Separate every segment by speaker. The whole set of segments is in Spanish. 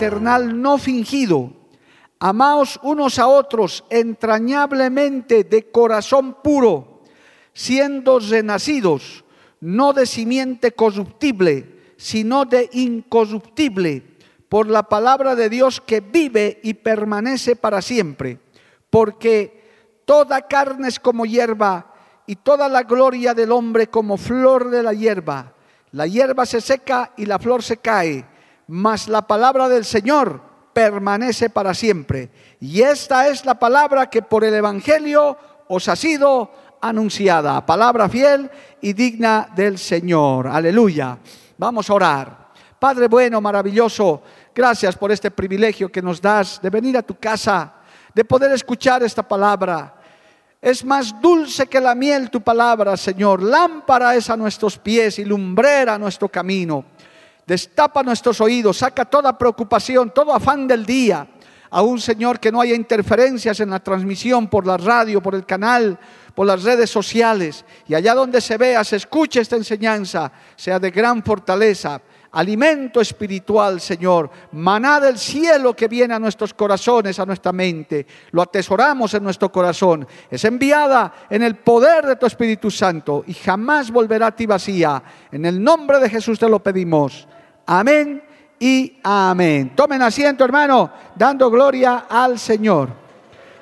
Speaker 1: No fingido. Amaos unos a otros entrañablemente de corazón puro, siendo renacidos, no de simiente corruptible, sino de incorruptible por la palabra de Dios que vive y permanece para siempre, porque toda carne es como hierba y toda la gloria del hombre como flor de la hierba. La hierba se seca y la flor se cae, mas la palabra del Señor permanece para siempre. Y esta es la palabra que por el Evangelio os ha sido anunciada, palabra fiel y digna del Señor. Aleluya. Vamos a orar. Padre bueno, maravilloso, Gracias por este privilegio que nos das de venir a tu casa, de poder escuchar esta palabra. Es más dulce que la miel tu palabra, Señor. Lámpara es a nuestros pies y lumbrera nuestro camino. Destapa nuestros oídos, saca toda preocupación, todo afán del día. Aún, Señor, que no haya interferencias en la transmisión por la radio, por el canal, por las redes sociales. Y allá donde se vea, se escuche esta enseñanza, sea de gran fortaleza alimento espiritual, Señor, maná del cielo que viene a nuestros corazones, a nuestra mente. Lo atesoramos en nuestro corazón. Es enviada en el poder de tu Espíritu Santo y jamás volverá a ti vacía. En el nombre de Jesús te lo pedimos. Amén y amén. Tomen asiento, hermano, dando gloria al Señor.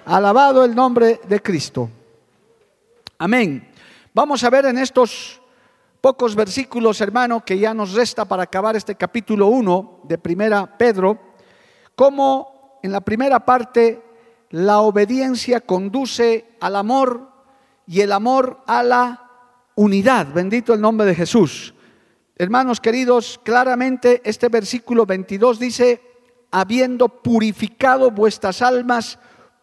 Speaker 1: Alabado el nombre de Cristo. Amén. Vamos a ver en estos pocos versículos, hermano, que ya nos resta para acabar este capítulo 1 de Primera Pedro, cómo en la primera parte la obediencia conduce al amor y el amor a la unidad. Bendito el nombre de Jesús. Hermanos queridos, claramente este versículo 22 dice, habiendo purificado vuestras almas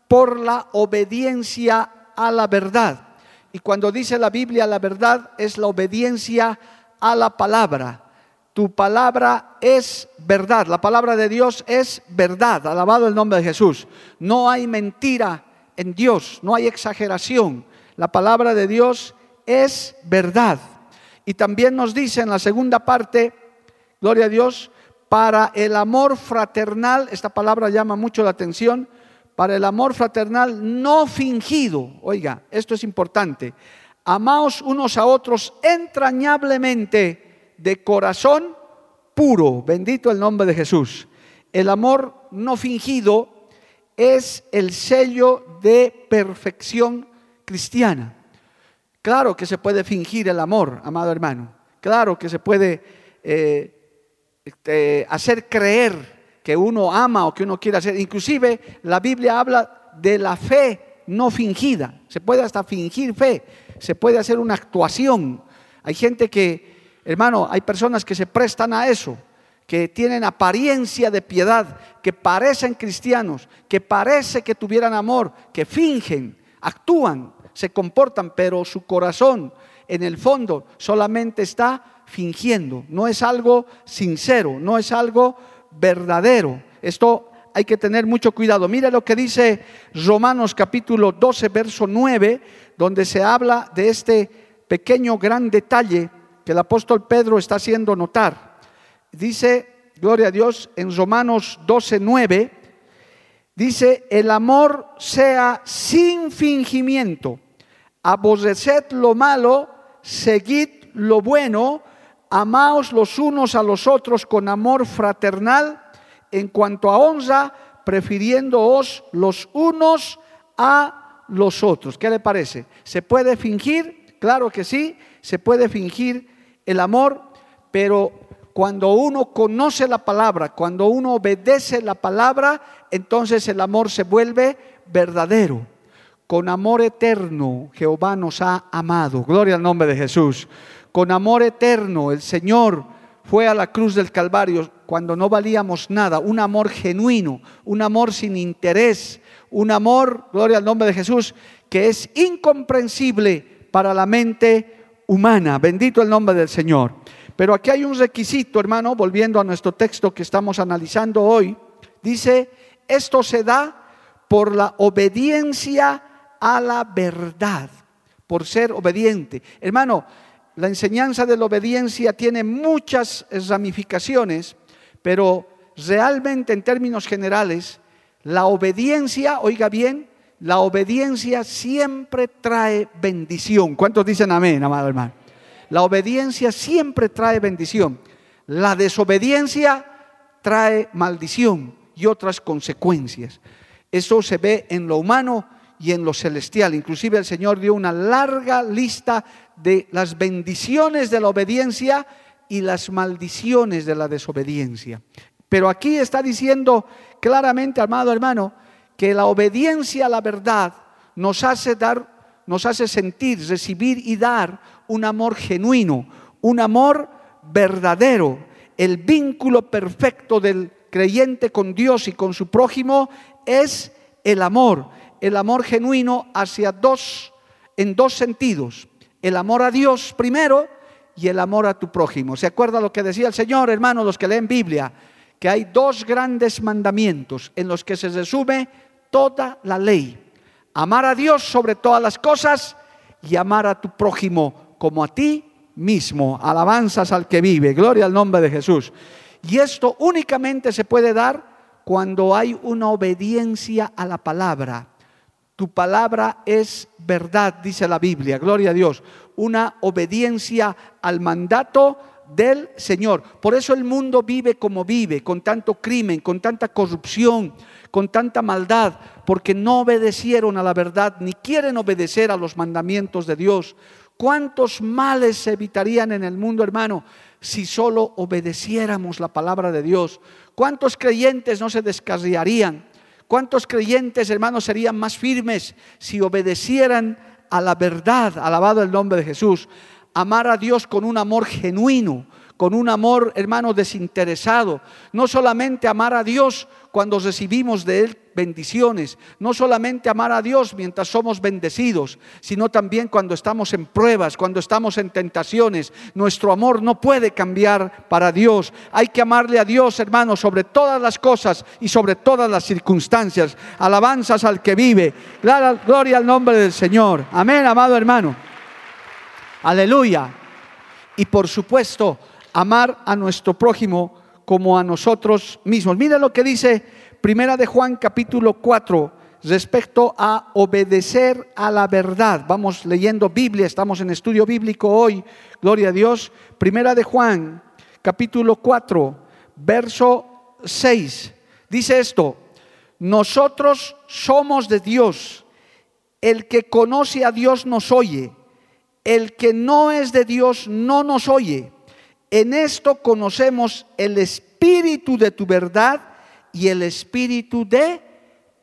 Speaker 1: por la obediencia a la verdad. Y cuando dice la Biblia la verdad es la obediencia a la palabra. Tu palabra es verdad, la palabra de Dios es verdad, alabado el nombre de Jesús. No hay mentira en Dios, no hay exageración. La palabra de Dios es verdad. Y también nos dice en la segunda parte, gloria a Dios, para el amor fraternal, esta palabra llama mucho la atención, para el amor fraternal no fingido. Oiga, esto es importante. Amaos unos a otros entrañablemente de corazón puro. Bendito el nombre de Jesús. El amor no fingido es el sello de perfección cristiana. Claro que se puede fingir el amor, amado hermano. Claro que se puede eh, este, hacer creer que uno ama o que uno quiere hacer. Inclusive la Biblia habla de la fe no fingida. Se puede hasta fingir fe, se puede hacer una actuación. Hay gente que, hermano, hay personas que se prestan a eso, que tienen apariencia de piedad, que parecen cristianos, que parece que tuvieran amor, que fingen, actúan, se comportan, pero su corazón en el fondo solamente está fingiendo. No es algo sincero, no es algo verdadero. Esto hay que tener mucho cuidado. Mire lo que dice Romanos capítulo 12, verso 9, donde se habla de este pequeño gran detalle que el apóstol Pedro está haciendo notar. Dice, gloria a Dios, en Romanos 12, 9, dice, el amor sea sin fingimiento, aborreced lo malo, seguid lo bueno, amaos los unos a los otros con amor fraternal, en cuanto a honra, prefiriéndoos los unos a los otros. ¿Qué le parece? ¿Se puede fingir? Claro que sí, se puede fingir el amor, pero cuando uno conoce la palabra, cuando uno obedece la palabra, entonces el amor se vuelve verdadero. Con amor eterno Jehová nos ha amado. Gloria al nombre de Jesús. Con amor eterno el Señor fue a la cruz del Calvario cuando no valíamos nada. Un amor genuino, un amor sin interés, un amor, gloria al nombre de Jesús, que es incomprensible para la mente humana. Bendito el nombre del Señor. Pero aquí hay un requisito, hermano, volviendo a nuestro texto que estamos analizando hoy. Dice, esto se da por la obediencia a la verdad, por ser obediente. Hermano, la enseñanza de la obediencia tiene muchas ramificaciones, pero realmente en términos generales, la obediencia, oiga bien, la obediencia siempre trae bendición. ¿Cuántos dicen amén, amado hermano? La obediencia siempre trae bendición. La desobediencia trae maldición y otras consecuencias. Eso se ve en lo humano y en lo celestial. Inclusive el Señor dio una larga lista de las bendiciones de la obediencia y las maldiciones de la desobediencia. Pero aquí está diciendo claramente, amado hermano, que la obediencia a la verdad nos hace dar, nos hace sentir, recibir y dar un amor genuino, un amor verdadero. El vínculo perfecto del creyente con Dios y con su prójimo es el amor, el amor genuino hacia dos, en dos sentidos. El amor a Dios primero y el amor a tu prójimo. ¿Se acuerda lo que decía el Señor, hermanos, los que leen Biblia? Que hay dos grandes mandamientos en los que se resume toda la ley. Amar a Dios sobre todas las cosas y amar a tu prójimo como a ti mismo. Alabanzas al que vive. Gloria al nombre de Jesús. Y esto únicamente se puede dar cuando hay una obediencia a la palabra. Tu palabra es verdad, dice la Biblia, gloria a Dios. Una obediencia al mandato del Señor. Por eso el mundo vive como vive, con tanto crimen, con tanta corrupción, con tanta maldad, porque no obedecieron a la verdad, ni quieren obedecer a los mandamientos de Dios. ¿Cuántos males se evitarían en el mundo, hermano, si solo obedeciéramos la palabra de Dios? ¿Cuántos creyentes no se descarriarían? ¿Cuántos creyentes, hermanos, serían más firmes si obedecieran a la verdad? Alabado el nombre de Jesús. Amar a Dios con un amor genuino, con un amor, hermano, desinteresado. No solamente amar a Dios cuando recibimos de Él bendiciones. No solamente amar a Dios mientras somos bendecidos, sino también cuando estamos en pruebas, cuando estamos en tentaciones. Nuestro amor no puede cambiar para Dios. Hay que amarle a Dios, hermano, sobre todas las cosas y sobre todas las circunstancias. Alabanzas al que vive. Gloria al nombre del Señor. Amén, amado hermano. Aleluya. Y por supuesto, amar a nuestro prójimo como a nosotros mismos. Mira lo que dice Primera de Juan capítulo 4 respecto a obedecer a la verdad. Vamos leyendo Biblia, estamos en estudio bíblico hoy, gloria a Dios. Primera de Juan capítulo 4, verso 6. Dice esto, nosotros somos de Dios. El que conoce a Dios nos oye. El que no es de Dios no nos oye. En esto conocemos el espíritu de tu verdad y el espíritu de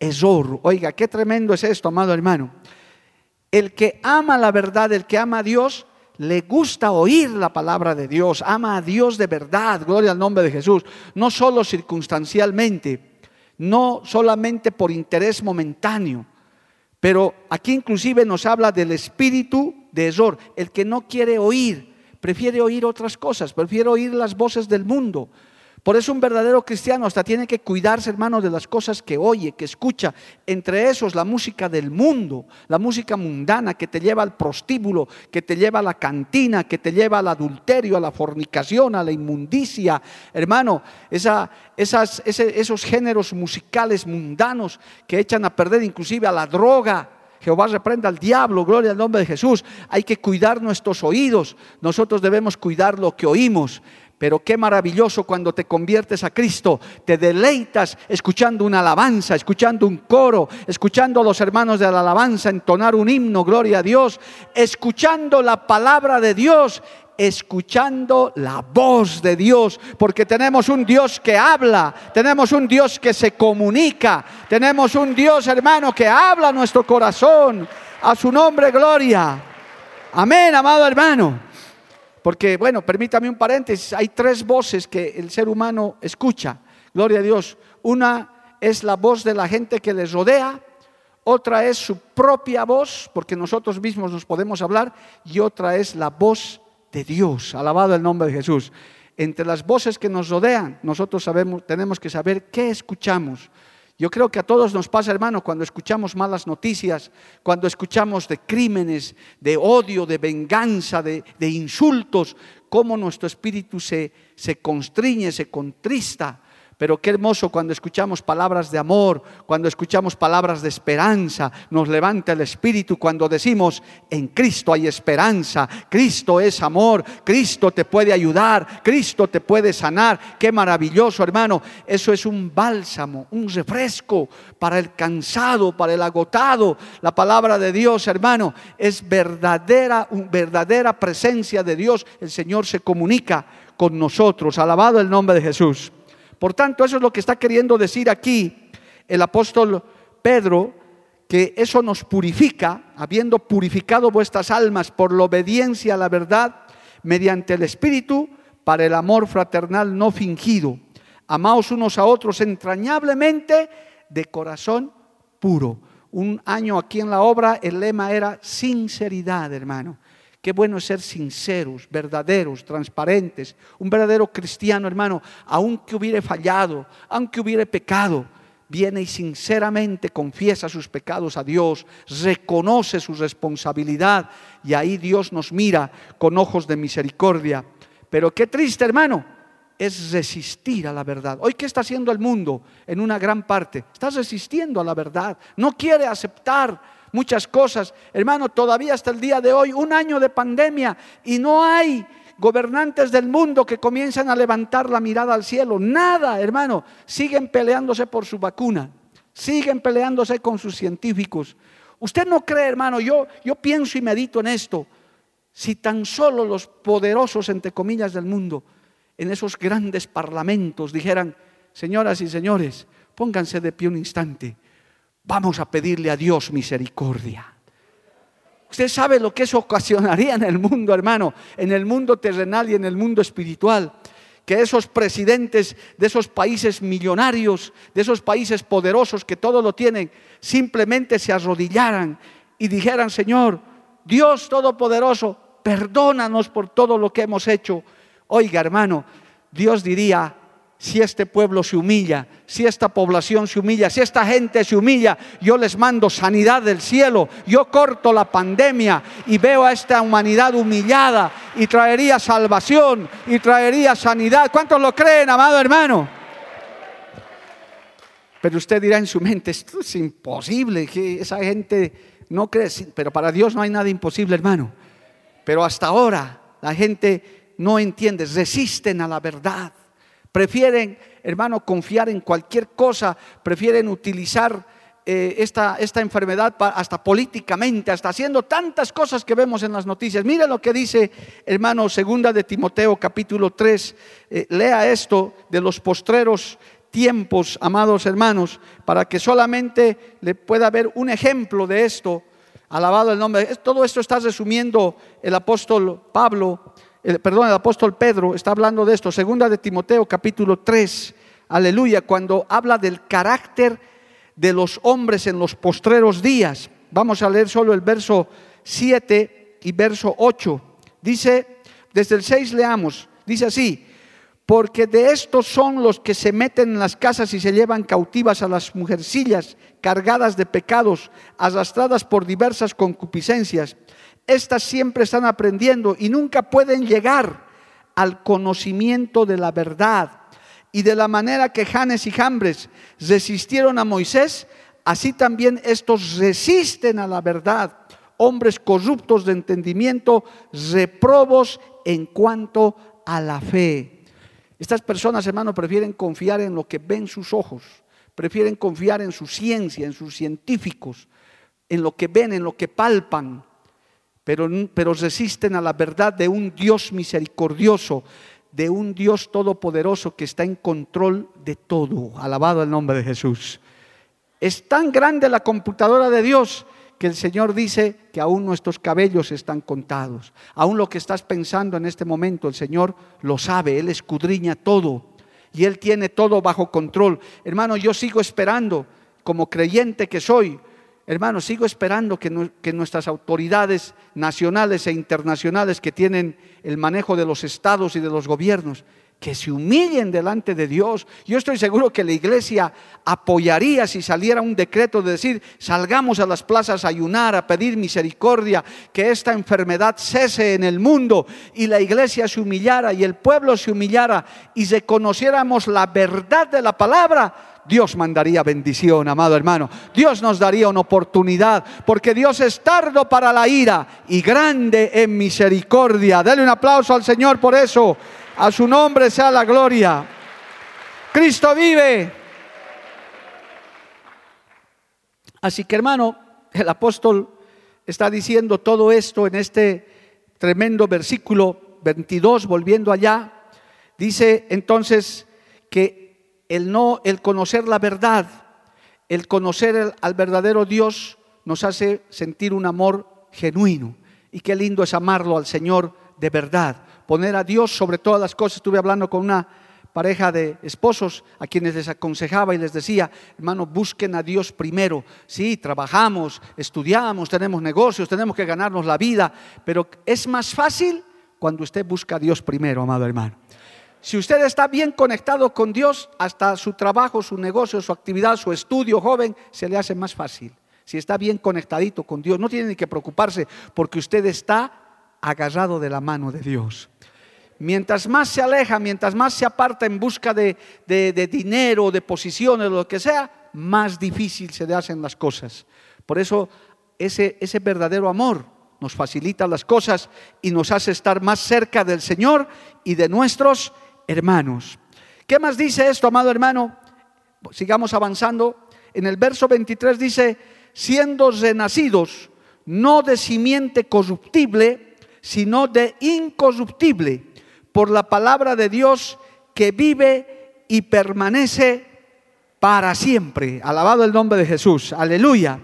Speaker 1: Ezor. Oiga, qué tremendo es esto, amado hermano. El que ama la verdad, el que ama a Dios, le gusta oír la palabra de Dios, ama a Dios de verdad, gloria al nombre de Jesús, no solo circunstancialmente, no solamente por interés momentáneo, pero aquí inclusive nos habla del espíritu de Ezor, el que no quiere oír prefiere oír otras cosas, prefiere oír las voces del mundo. Por eso un verdadero cristiano hasta tiene que cuidarse, hermano, de las cosas que oye, que escucha. Entre esos, la música del mundo, la música mundana que te lleva al prostíbulo, que te lleva a la cantina, que te lleva al adulterio, a la fornicación, a la inmundicia. Hermano, esa, esas, esos géneros musicales mundanos que echan a perder inclusive a la droga Jehová reprenda al diablo, gloria al nombre de Jesús. Hay que cuidar nuestros oídos. Nosotros debemos cuidar lo que oímos. Pero qué maravilloso cuando te conviertes a Cristo, te deleitas escuchando una alabanza, escuchando un coro, escuchando a los hermanos de la alabanza entonar un himno, gloria a Dios, escuchando la palabra de Dios escuchando la voz de Dios, porque tenemos un Dios que habla, tenemos un Dios que se comunica, tenemos un Dios hermano que habla nuestro corazón, a su nombre gloria. Amén, amado hermano. Porque, bueno, permítame un paréntesis, hay tres voces que el ser humano escucha, gloria a Dios. Una es la voz de la gente que les rodea, otra es su propia voz, porque nosotros mismos nos podemos hablar, y otra es la voz de Dios. Alabado el nombre de Jesús. Entre las voces que nos rodean, nosotros sabemos, tenemos que saber qué escuchamos. Yo creo que a todos nos pasa, hermano, cuando escuchamos malas noticias, cuando escuchamos de crímenes, de odio, de venganza, de, insultos, cómo nuestro espíritu se, se constriñe, se contrista. Pero qué hermoso cuando escuchamos palabras de amor, cuando escuchamos palabras de esperanza, nos levanta el espíritu cuando decimos, en Cristo hay esperanza, Cristo es amor, Cristo te puede ayudar, Cristo te puede sanar. Qué maravilloso, hermano. Eso es un bálsamo, un refresco para el cansado, para el agotado. La palabra de Dios, hermano, es verdadera, verdadera presencia de Dios. El Señor se comunica con nosotros. Alabado el nombre de Jesús. Por tanto, eso es lo que está queriendo decir aquí el apóstol Pedro, que eso nos purifica, habiendo purificado vuestras almas por la obediencia a la verdad, mediante el Espíritu, para el amor fraternal no fingido. Amaos unos a otros entrañablemente de corazón puro. Un año aquí en la obra el lema era sinceridad, hermano. Qué bueno ser sinceros, verdaderos, transparentes. Un verdadero cristiano, hermano, aunque hubiere fallado, aunque hubiere pecado, viene y sinceramente confiesa sus pecados a Dios, reconoce su responsabilidad y ahí Dios nos mira con ojos de misericordia. Pero qué triste, hermano, es resistir a la verdad. Hoy, ¿qué está haciendo el mundo en una gran parte? Está resistiendo a la verdad. No quiere aceptar muchas cosas. Hermano, todavía hasta el día de hoy, un año de pandemia y no hay gobernantes del mundo que comienzan a levantar la mirada al cielo. Nada, hermano. Siguen peleándose por su vacuna. Siguen peleándose con sus científicos. Usted no cree, hermano, yo, yo pienso y medito en esto. Si tan solo los poderosos, entre comillas, del mundo, en esos grandes parlamentos dijeran, señoras y señores, pónganse de pie un instante. Vamos a pedirle a Dios misericordia. Usted sabe lo que eso ocasionaría en el mundo, hermano, en el mundo terrenal y en el mundo espiritual. Que esos presidentes de esos países millonarios, de esos países poderosos que todo lo tienen, simplemente se arrodillaran y dijeran, Señor, Dios Todopoderoso, perdónanos por todo lo que hemos hecho. Oiga, hermano, Dios diría, si este pueblo se humilla, si esta población se humilla, si esta gente se humilla, yo les mando sanidad del cielo, yo corto la pandemia y veo a esta humanidad humillada y traería salvación y traería sanidad. ¿Cuántos lo creen, amado hermano? Pero usted dirá en su mente, esto es imposible, que esa gente no cree, pero para Dios no hay nada imposible, hermano. Pero hasta ahora la gente no entiende, resisten a la verdad Prefieren, hermano, confiar en cualquier cosa, prefieren utilizar eh, esta, esta, enfermedad hasta políticamente, hasta haciendo tantas cosas que vemos en las noticias. Mira lo que dice, hermano, segunda de Timoteo capítulo 3. Eh, lea esto de los postreros tiempos, amados hermanos, para que solamente le pueda ver un ejemplo de esto. Alabado el nombre. Todo esto está resumiendo el apóstol Pablo perdón, el apóstol Pedro está hablando de esto, segunda de Timoteo capítulo 3, aleluya, cuando habla del carácter de los hombres en los postreros días. Vamos a leer solo el verso 7 y verso 8. Dice, desde el 6 leamos, dice así, porque de estos son los que se meten en las casas y se llevan cautivas a las mujercillas cargadas de pecados, arrastradas por diversas concupiscencias estas siempre están aprendiendo y nunca pueden llegar al conocimiento de la verdad. Y de la manera que Janes y Jambres resistieron a Moisés, así también estos resisten a la verdad. Hombres corruptos de entendimiento, reprobos en cuanto a la fe. Estas personas, hermano, prefieren confiar en lo que ven sus ojos, prefieren confiar en su ciencia, en sus científicos, en lo que ven, en lo que palpan, pero, pero resisten a la verdad de un Dios misericordioso, de un Dios todopoderoso que está en control de todo. Alabado el nombre de Jesús. Es tan grande la computadora de Dios que el Señor dice que aún nuestros cabellos están contados. Aún lo que estás pensando en este momento, el Señor lo sabe, Él escudriña todo y Él tiene todo bajo control. Hermano, yo sigo esperando, como creyente que soy, hermano, sigo esperando que, que nuestras autoridades nacionales e internacionales que tienen el manejo de los estados y de los gobiernos, que se humillen delante de Dios. Yo estoy seguro que la iglesia apoyaría si saliera un decreto de decir, salgamos a las plazas a ayunar, a pedir misericordia, que esta enfermedad cese en el mundo y la iglesia se humillara y el pueblo se humillara y reconociéramos la verdad de la palabra. Dios mandaría bendición, amado hermano. Dios nos daría una oportunidad, porque Dios es tardo para la ira y grande en misericordia. Dale un aplauso al Señor por eso. A su nombre sea la gloria. Cristo vive. Así que hermano, el apóstol está diciendo todo esto en este tremendo versículo 22, volviendo allá. Dice entonces que el no, el conocer la verdad, el conocer al verdadero Dios nos hace sentir un amor genuino. Y qué lindo es amarlo al Señor de verdad poner a Dios sobre todas las cosas. Estuve hablando con una pareja de esposos a quienes les aconsejaba y les decía, hermano, busquen a Dios primero. Sí, trabajamos, estudiamos, tenemos negocios, tenemos que ganarnos la vida, pero es más fácil cuando usted busca a Dios primero, amado hermano. Si usted está bien conectado con Dios, hasta su trabajo, su negocio, su actividad, su estudio joven, se le hace más fácil. Si está bien conectadito con Dios, no tiene ni que preocuparse porque usted está agarrado de la mano de Dios. Mientras más se aleja, mientras más se aparta en busca de, dinero, de posiciones, lo que sea, más difícil se le hacen las cosas. Por eso ese, ese verdadero amor nos facilita las cosas y nos hace estar más cerca del Señor y de nuestros hermanos. ¿Qué más dice esto, amado hermano? Sigamos avanzando. En el verso 23 dice, siendo renacidos, no de simiente corruptible, sino de incorruptible por la palabra de Dios que vive y permanece para siempre. Alabado el nombre de Jesús. Aleluya.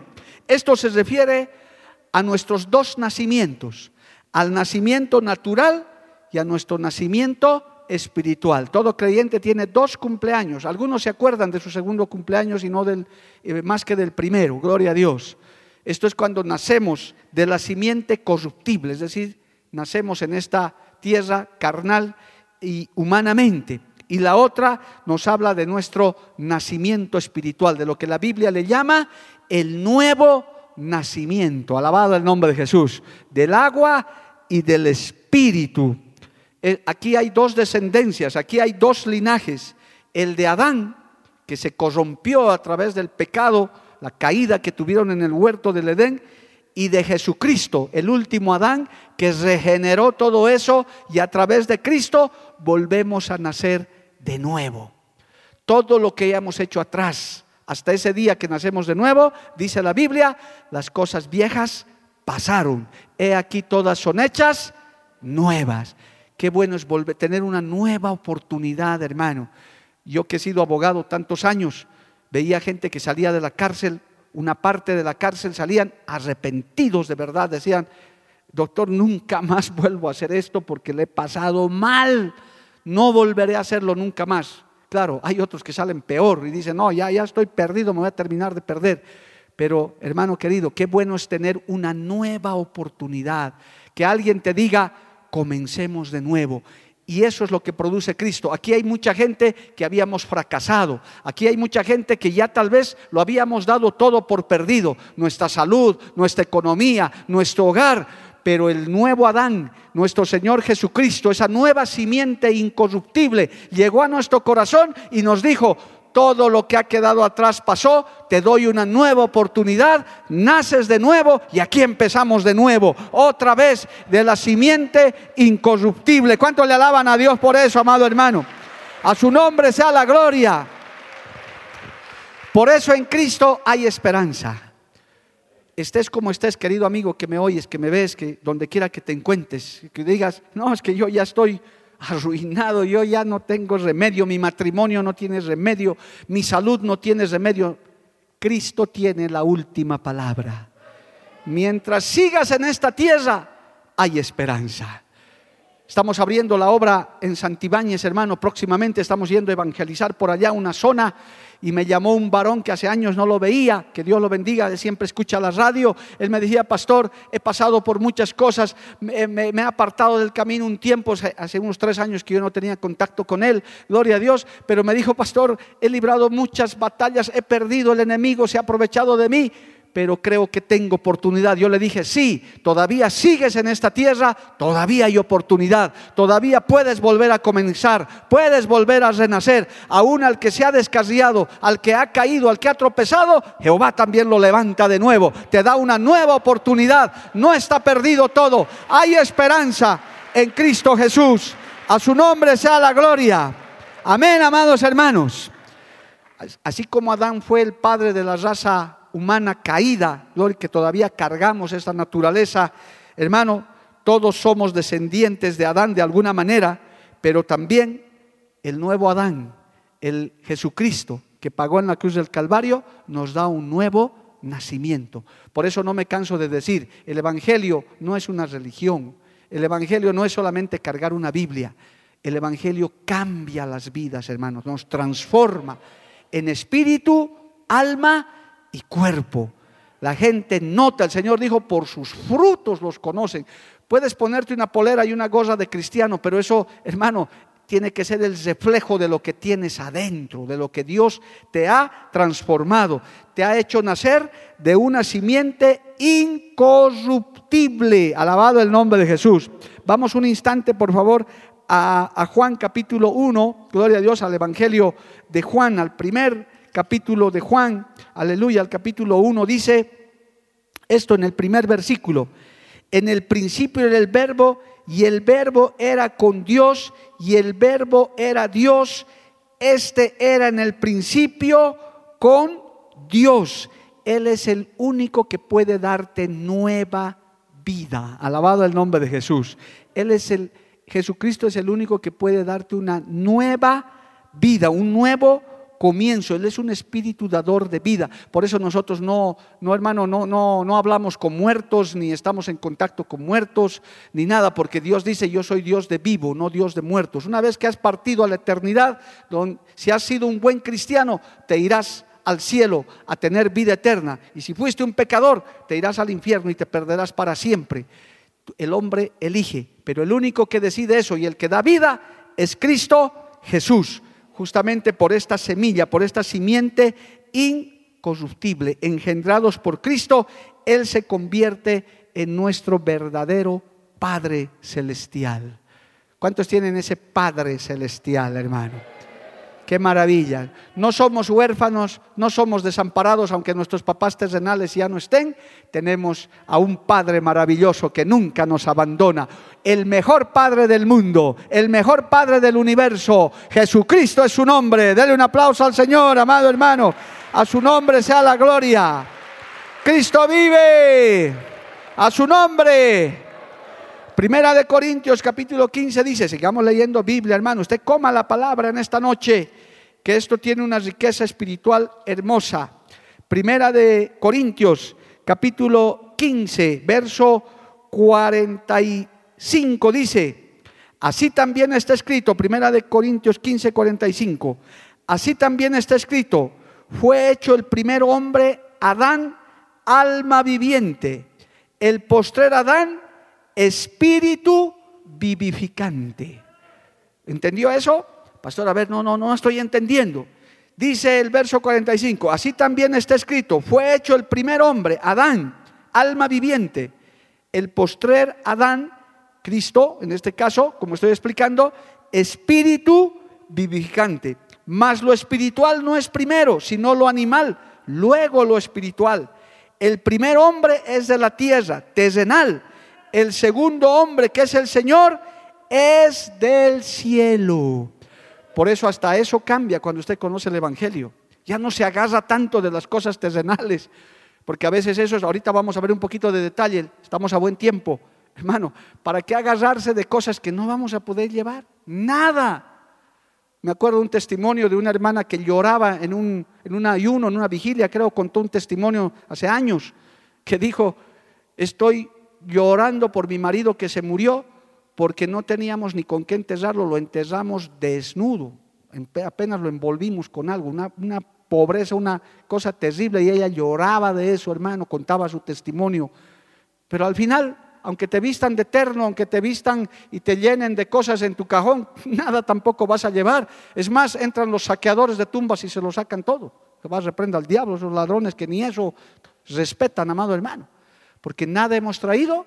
Speaker 1: Esto se refiere a nuestros dos nacimientos, al nacimiento natural y a nuestro nacimiento espiritual. Todo creyente tiene dos cumpleaños. Algunos se acuerdan de su segundo cumpleaños y no del, eh, más que del primero. Gloria a Dios. Esto es cuando nacemos de la simiente corruptible, es decir, nacemos en esta tierra carnal y humanamente. Y la otra nos habla de nuestro nacimiento espiritual, de lo que la Biblia le llama el nuevo nacimiento. Alabado el nombre de Jesús, del agua y del espíritu. Eh, aquí hay dos descendencias, aquí hay dos linajes. El de Adán, que se corrompió a través del pecado, la caída que tuvieron en el huerto del Edén, y de Jesucristo, el último Adán, que regeneró todo eso y a través de Cristo volvemos a nacer de nuevo. Todo lo que hayamos hecho atrás, hasta ese día que nacemos de nuevo, dice la Biblia, las cosas viejas pasaron. He aquí todas son hechas nuevas. Qué bueno es volver, tener una nueva oportunidad, hermano. Yo que he sido abogado tantos años, veía gente que salía de la cárcel una parte de la cárcel salían arrepentidos de verdad, decían, doctor, nunca más vuelvo a hacer esto porque le he pasado mal, no volveré a hacerlo nunca más. Claro, hay otros que salen peor y dicen, no, ya, ya estoy perdido, me voy a terminar de perder. Pero hermano querido, qué bueno es tener una nueva oportunidad, que alguien te diga, comencemos de nuevo. Y eso es lo que produce Cristo. Aquí hay mucha gente que habíamos fracasado. Aquí hay mucha gente que ya tal vez lo habíamos dado todo por perdido. Nuestra salud, nuestra economía, nuestro hogar. Pero el nuevo Adán, nuestro Señor Jesucristo, esa nueva simiente incorruptible, llegó a nuestro corazón y nos dijo, todo lo que ha quedado atrás pasó, te doy una nueva oportunidad, naces de nuevo y aquí empezamos de nuevo, otra vez de la simiente incorruptible. ¿Cuánto le alaban a Dios por eso, amado hermano? A su nombre sea la gloria. Por eso en Cristo hay esperanza. estés como estés, querido amigo, que me oyes, que me ves, que donde quiera que te encuentres, que digas, no, es que yo ya estoy arruinado, yo ya no tengo remedio, mi matrimonio no tiene remedio, mi salud no tiene remedio. Cristo tiene la última palabra. Mientras sigas en esta tierra, hay esperanza. Estamos abriendo la obra en Santibáñez, hermano. Próximamente. Estamos yendo a evangelizar por allá una zona. Y me llamó un varón que hace años no lo veía, que Dios lo bendiga, siempre escucha la radio. Él me decía, pastor, he pasado por muchas cosas, me, me, he apartado del camino un tiempo, hace unos tres años que yo no tenía contacto con él, gloria a Dios, pero me dijo, pastor, he librado muchas batallas, he perdido, el enemigo se ha aprovechado de mí pero creo que tengo oportunidad. Yo le dije, sí, todavía sigues en esta tierra, todavía hay oportunidad, todavía puedes volver a comenzar, puedes volver a renacer. Aún al que se ha descarriado, al que ha caído, al que ha tropezado, Jehová también lo levanta de nuevo, te da una nueva oportunidad, no está perdido todo, hay esperanza en Cristo Jesús. A su nombre sea la gloria. Amén, amados hermanos. Así como Adán fue el padre de la raza humana caída, que todavía cargamos esta naturaleza. Hermano, todos somos descendientes de Adán de alguna manera, pero también el nuevo Adán, el Jesucristo que pagó en la cruz del Calvario, nos da un nuevo nacimiento. Por eso no me canso de decir, el Evangelio no es una religión, el Evangelio no es solamente cargar una Biblia, el Evangelio cambia las vidas, hermanos, nos transforma en espíritu, alma y cuerpo. La gente nota, el Señor dijo, por sus frutos los conocen. Puedes ponerte una polera y una gorra de cristiano, pero eso, hermano, tiene que ser el reflejo de lo que tienes adentro, de lo que Dios te ha transformado, te ha hecho nacer de una simiente incorruptible. Alabado el nombre de Jesús. Vamos un instante, por favor, a, a Juan capítulo 1, gloria a Dios, al Evangelio de Juan, al primer capítulo de Juan, aleluya, al capítulo 1, dice esto en el primer versículo. En el principio era el verbo y el verbo era con Dios y el verbo era Dios. Este era en el principio con Dios. Él es el único que puede darte nueva vida. Alabado el nombre de Jesús. Él es el Jesucristo es el único que puede darte una nueva vida, un nuevo comienzo, Él es un espíritu dador de vida. Por eso nosotros no, no hermano, no, no, no hablamos con muertos, ni estamos en contacto con muertos, ni nada, porque Dios dice, yo soy Dios de vivo, no Dios de muertos. Una vez que has partido a la eternidad, si has sido un buen cristiano, te irás al cielo a tener vida eterna. Y si fuiste un pecador, te irás al infierno y te perderás para siempre. El hombre elige, pero el único que decide eso y el que da vida es Cristo Jesús justamente por esta semilla, por esta simiente incorruptible, engendrados por Cristo, Él se convierte en nuestro verdadero Padre Celestial. ¿Cuántos tienen ese Padre Celestial, hermano? Qué maravilla. No somos huérfanos, no somos desamparados, aunque nuestros papás terrenales ya no estén. Tenemos a un Padre maravilloso que nunca nos abandona. El mejor Padre del mundo, el mejor Padre del universo. Jesucristo es su nombre. Dele un aplauso al Señor, amado hermano. A su nombre sea la gloria. Cristo vive. A su nombre. Primera de Corintios capítulo 15 dice, sigamos leyendo Biblia, hermano, usted coma la palabra en esta noche, que esto tiene una riqueza espiritual hermosa. Primera de Corintios capítulo 15, verso 45 dice, así también está escrito, Primera de Corintios 15, 45, así también está escrito, fue hecho el primer hombre, Adán, alma viviente, el postrer Adán, espíritu vivificante. ¿Entendió eso? Pastor, a ver, no, no, no estoy entendiendo. Dice el verso 45, así también está escrito, fue hecho el primer hombre, Adán, alma viviente. El postrer Adán, Cristo, en este caso, como estoy explicando, espíritu vivificante. Mas lo espiritual no es primero, sino lo animal, luego lo espiritual. El primer hombre es de la tierra, terrenal, el segundo hombre, que es el Señor, es del cielo. Por eso hasta eso cambia cuando usted conoce el Evangelio. Ya no se agarra tanto de las cosas terrenales. porque a veces eso es, ahorita vamos a ver un poquito de detalle, estamos a buen tiempo, hermano, ¿para qué agarrarse de cosas que no vamos a poder llevar? Nada. Me acuerdo un testimonio de una hermana que lloraba en un, en un ayuno, en una vigilia, creo, contó un testimonio hace años, que dijo, estoy llorando por mi marido que se murió porque no teníamos ni con qué enterrarlo, lo enterramos desnudo, apenas lo envolvimos con algo, una, pobreza, una cosa terrible, y ella lloraba de eso, hermano, contaba su testimonio. Pero al final, aunque te vistan de eterno, aunque te vistan y te llenen de cosas en tu cajón, nada tampoco vas a llevar. Es más, entran los saqueadores de tumbas y se lo sacan todo. Que vas a reprender al diablo, esos ladrones que ni eso respetan, amado hermano. Porque nada hemos traído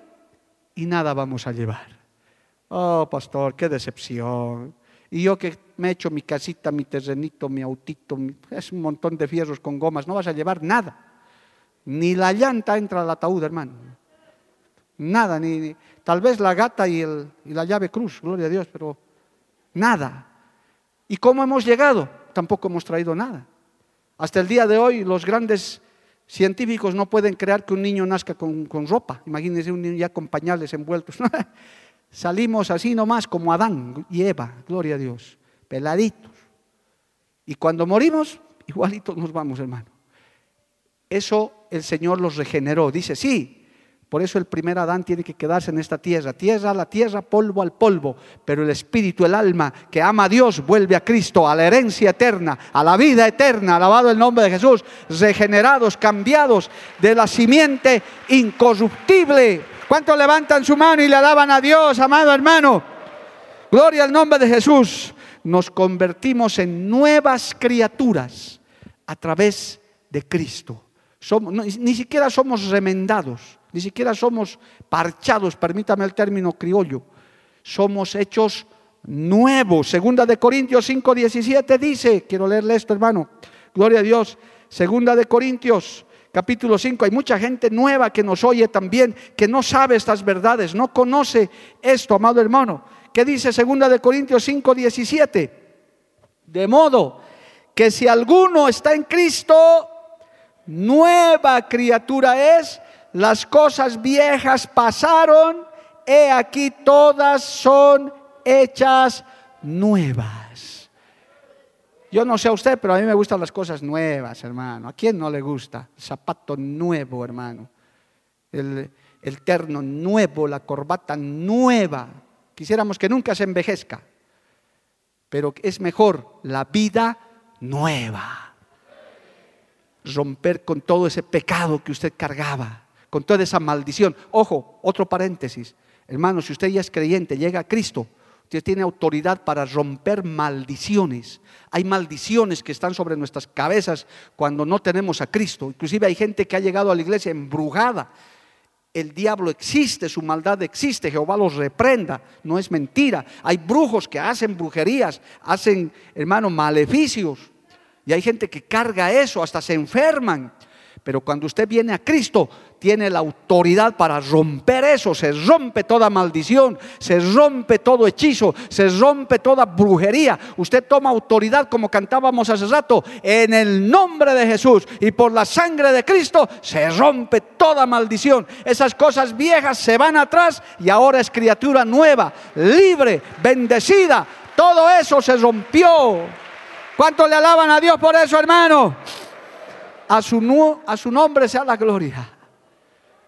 Speaker 1: y nada vamos a llevar. Oh, pastor, qué decepción. Y yo que me he hecho mi casita, mi terrenito, mi autito, es un montón de fierros con gomas, no vas a llevar nada. Ni la llanta entra al ataúd, hermano. Nada, ni, tal vez la gata y, el, y la llave cruz, gloria a Dios, pero nada. ¿Y cómo hemos llegado? Tampoco hemos traído nada. Hasta el día de hoy los grandes científicos no pueden crear que un niño nazca con, con ropa. Imagínense un niño ya con pañales envueltos. Salimos así nomás como Adán y Eva, gloria a Dios, peladitos. Y cuando morimos, igualitos nos vamos, hermano. Eso el Señor los regeneró. Dice, sí, por eso el primer Adán tiene que quedarse en esta tierra. Tierra a la tierra, polvo al polvo. Pero el espíritu, el alma que ama a Dios, vuelve a Cristo, a la herencia eterna, a la vida eterna. Alabado el nombre de Jesús. Regenerados, cambiados de la simiente incorruptible ¿Cuántos levantan su mano y le alaban a Dios, amado hermano? Gloria al nombre de Jesús. Nos convertimos en nuevas criaturas a través de Cristo. ni siquiera somos remendados, ni siquiera somos parchados, permítame el término criollo. Somos hechos nuevos. Segunda de Corintios 5, 17 dice, quiero leerle esto hermano, gloria a Dios. Segunda de Corintios capítulo 5, hay mucha gente nueva que nos oye también, que no sabe estas verdades, no conoce esto, amado hermano. ¿Qué dice segunda de Corintios 5, 17? De modo que si alguno está en Cristo, nueva criatura es, las cosas viejas pasaron, he aquí todas son hechas nuevas. Yo no sé a usted, pero a mí me gustan las cosas nuevas, hermano. ¿A quién no le gusta? Zapato nuevo, hermano. El, el terno nuevo, la corbata nueva. Quisiéramos que nunca se envejezca. Pero es mejor la vida nueva. Romper con todo ese pecado que usted cargaba, con toda esa maldición. Ojo, otro paréntesis. Hermano, si usted ya es creyente, llega a Cristo, usted tiene autoridad para romper maldiciones. Hay maldiciones que están sobre nuestras cabezas cuando no tenemos a Cristo. Inclusive hay gente que ha llegado a la iglesia embrujada. El diablo existe, su maldad existe, Jehová los reprenda, no es mentira. Hay brujos que hacen brujerías, hacen, hermano, maleficios. Y hay gente que carga eso, hasta se enferman. Pero cuando usted viene a Cristo, tiene la autoridad para romper eso. Se rompe toda maldición, se rompe todo hechizo, se rompe toda brujería. Usted toma autoridad, como cantábamos hace rato, en el nombre de Jesús. Y por la sangre de Cristo se rompe toda maldición. Esas cosas viejas se van atrás y ahora es criatura nueva, libre, bendecida. Todo eso se rompió. ¿Cuánto le alaban a Dios por eso, hermano? A su, a su nombre sea la gloria.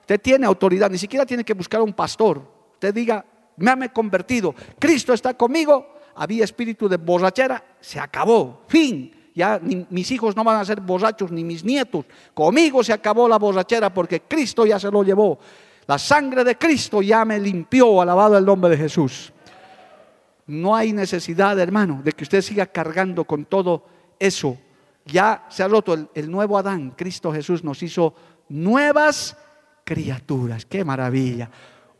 Speaker 1: Usted tiene autoridad, ni siquiera tiene que buscar un pastor. Usted diga, me ha convertido, Cristo está conmigo, había espíritu de borrachera, se acabó, fin. Ya mis hijos no van a ser borrachos, ni mis nietos. Conmigo se acabó la borrachera porque Cristo ya se lo llevó. La sangre de Cristo ya me limpió, alabado el nombre de Jesús. No hay necesidad, hermano, de que usted siga cargando con todo eso ya se ha roto el, nuevo Adán. Cristo Jesús nos hizo nuevas criaturas. Qué maravilla.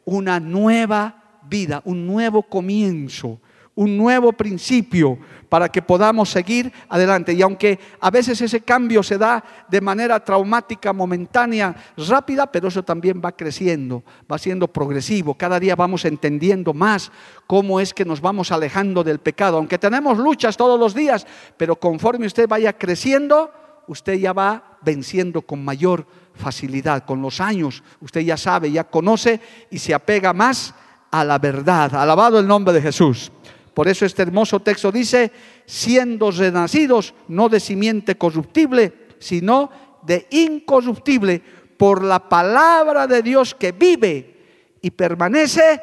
Speaker 1: Una nueva vida, un nuevo comienzo un nuevo principio para que podamos seguir adelante. Y aunque a veces ese cambio se da de manera traumática, momentánea, rápida, pero eso también va creciendo, va siendo progresivo. Cada día vamos entendiendo más cómo es que nos vamos alejando del pecado. Aunque tenemos luchas todos los días, pero conforme usted vaya creciendo, usted ya va venciendo con mayor facilidad. Con los años, usted ya sabe, ya conoce y se apega más a la verdad. Alabado el nombre de Jesús. Por eso este hermoso texto dice, siendo renacidos no de simiente corruptible, sino de incorruptible, por la palabra de Dios que vive y permanece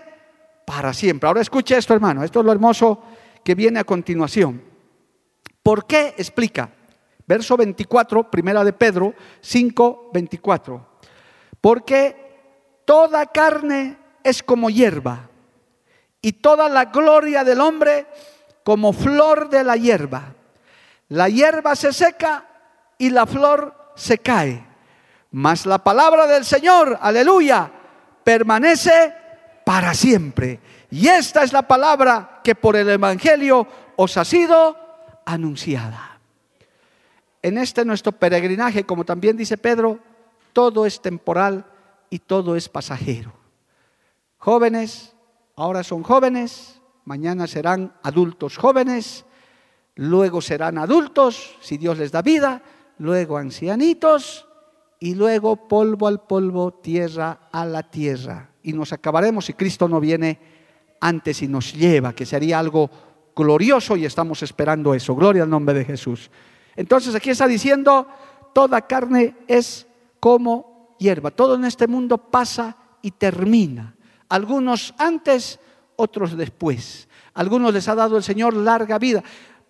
Speaker 1: para siempre. Ahora escuche esto, hermano, esto es lo hermoso que viene a continuación. ¿Por qué? Explica. Verso 24, primera de Pedro 5, 24. Porque toda carne es como hierba y toda la gloria del hombre como flor de la hierba. La hierba se seca y la flor se cae. Mas la palabra del Señor, aleluya, permanece para siempre. Y esta es la palabra que por el Evangelio os ha sido anunciada. En este nuestro peregrinaje, como también dice Pedro, todo es temporal y todo es pasajero. Jóvenes, ahora son jóvenes, mañana serán adultos jóvenes, luego serán adultos, si Dios les da vida, luego ancianitos y luego polvo al polvo, tierra a la tierra. Y nos acabaremos si Cristo no viene antes y nos lleva, que sería algo glorioso y estamos esperando eso. Gloria al nombre de Jesús. Entonces aquí está diciendo, toda carne es como hierba. Todo en este mundo pasa y termina. Algunos antes, otros después. Algunos les ha dado el Señor larga vida.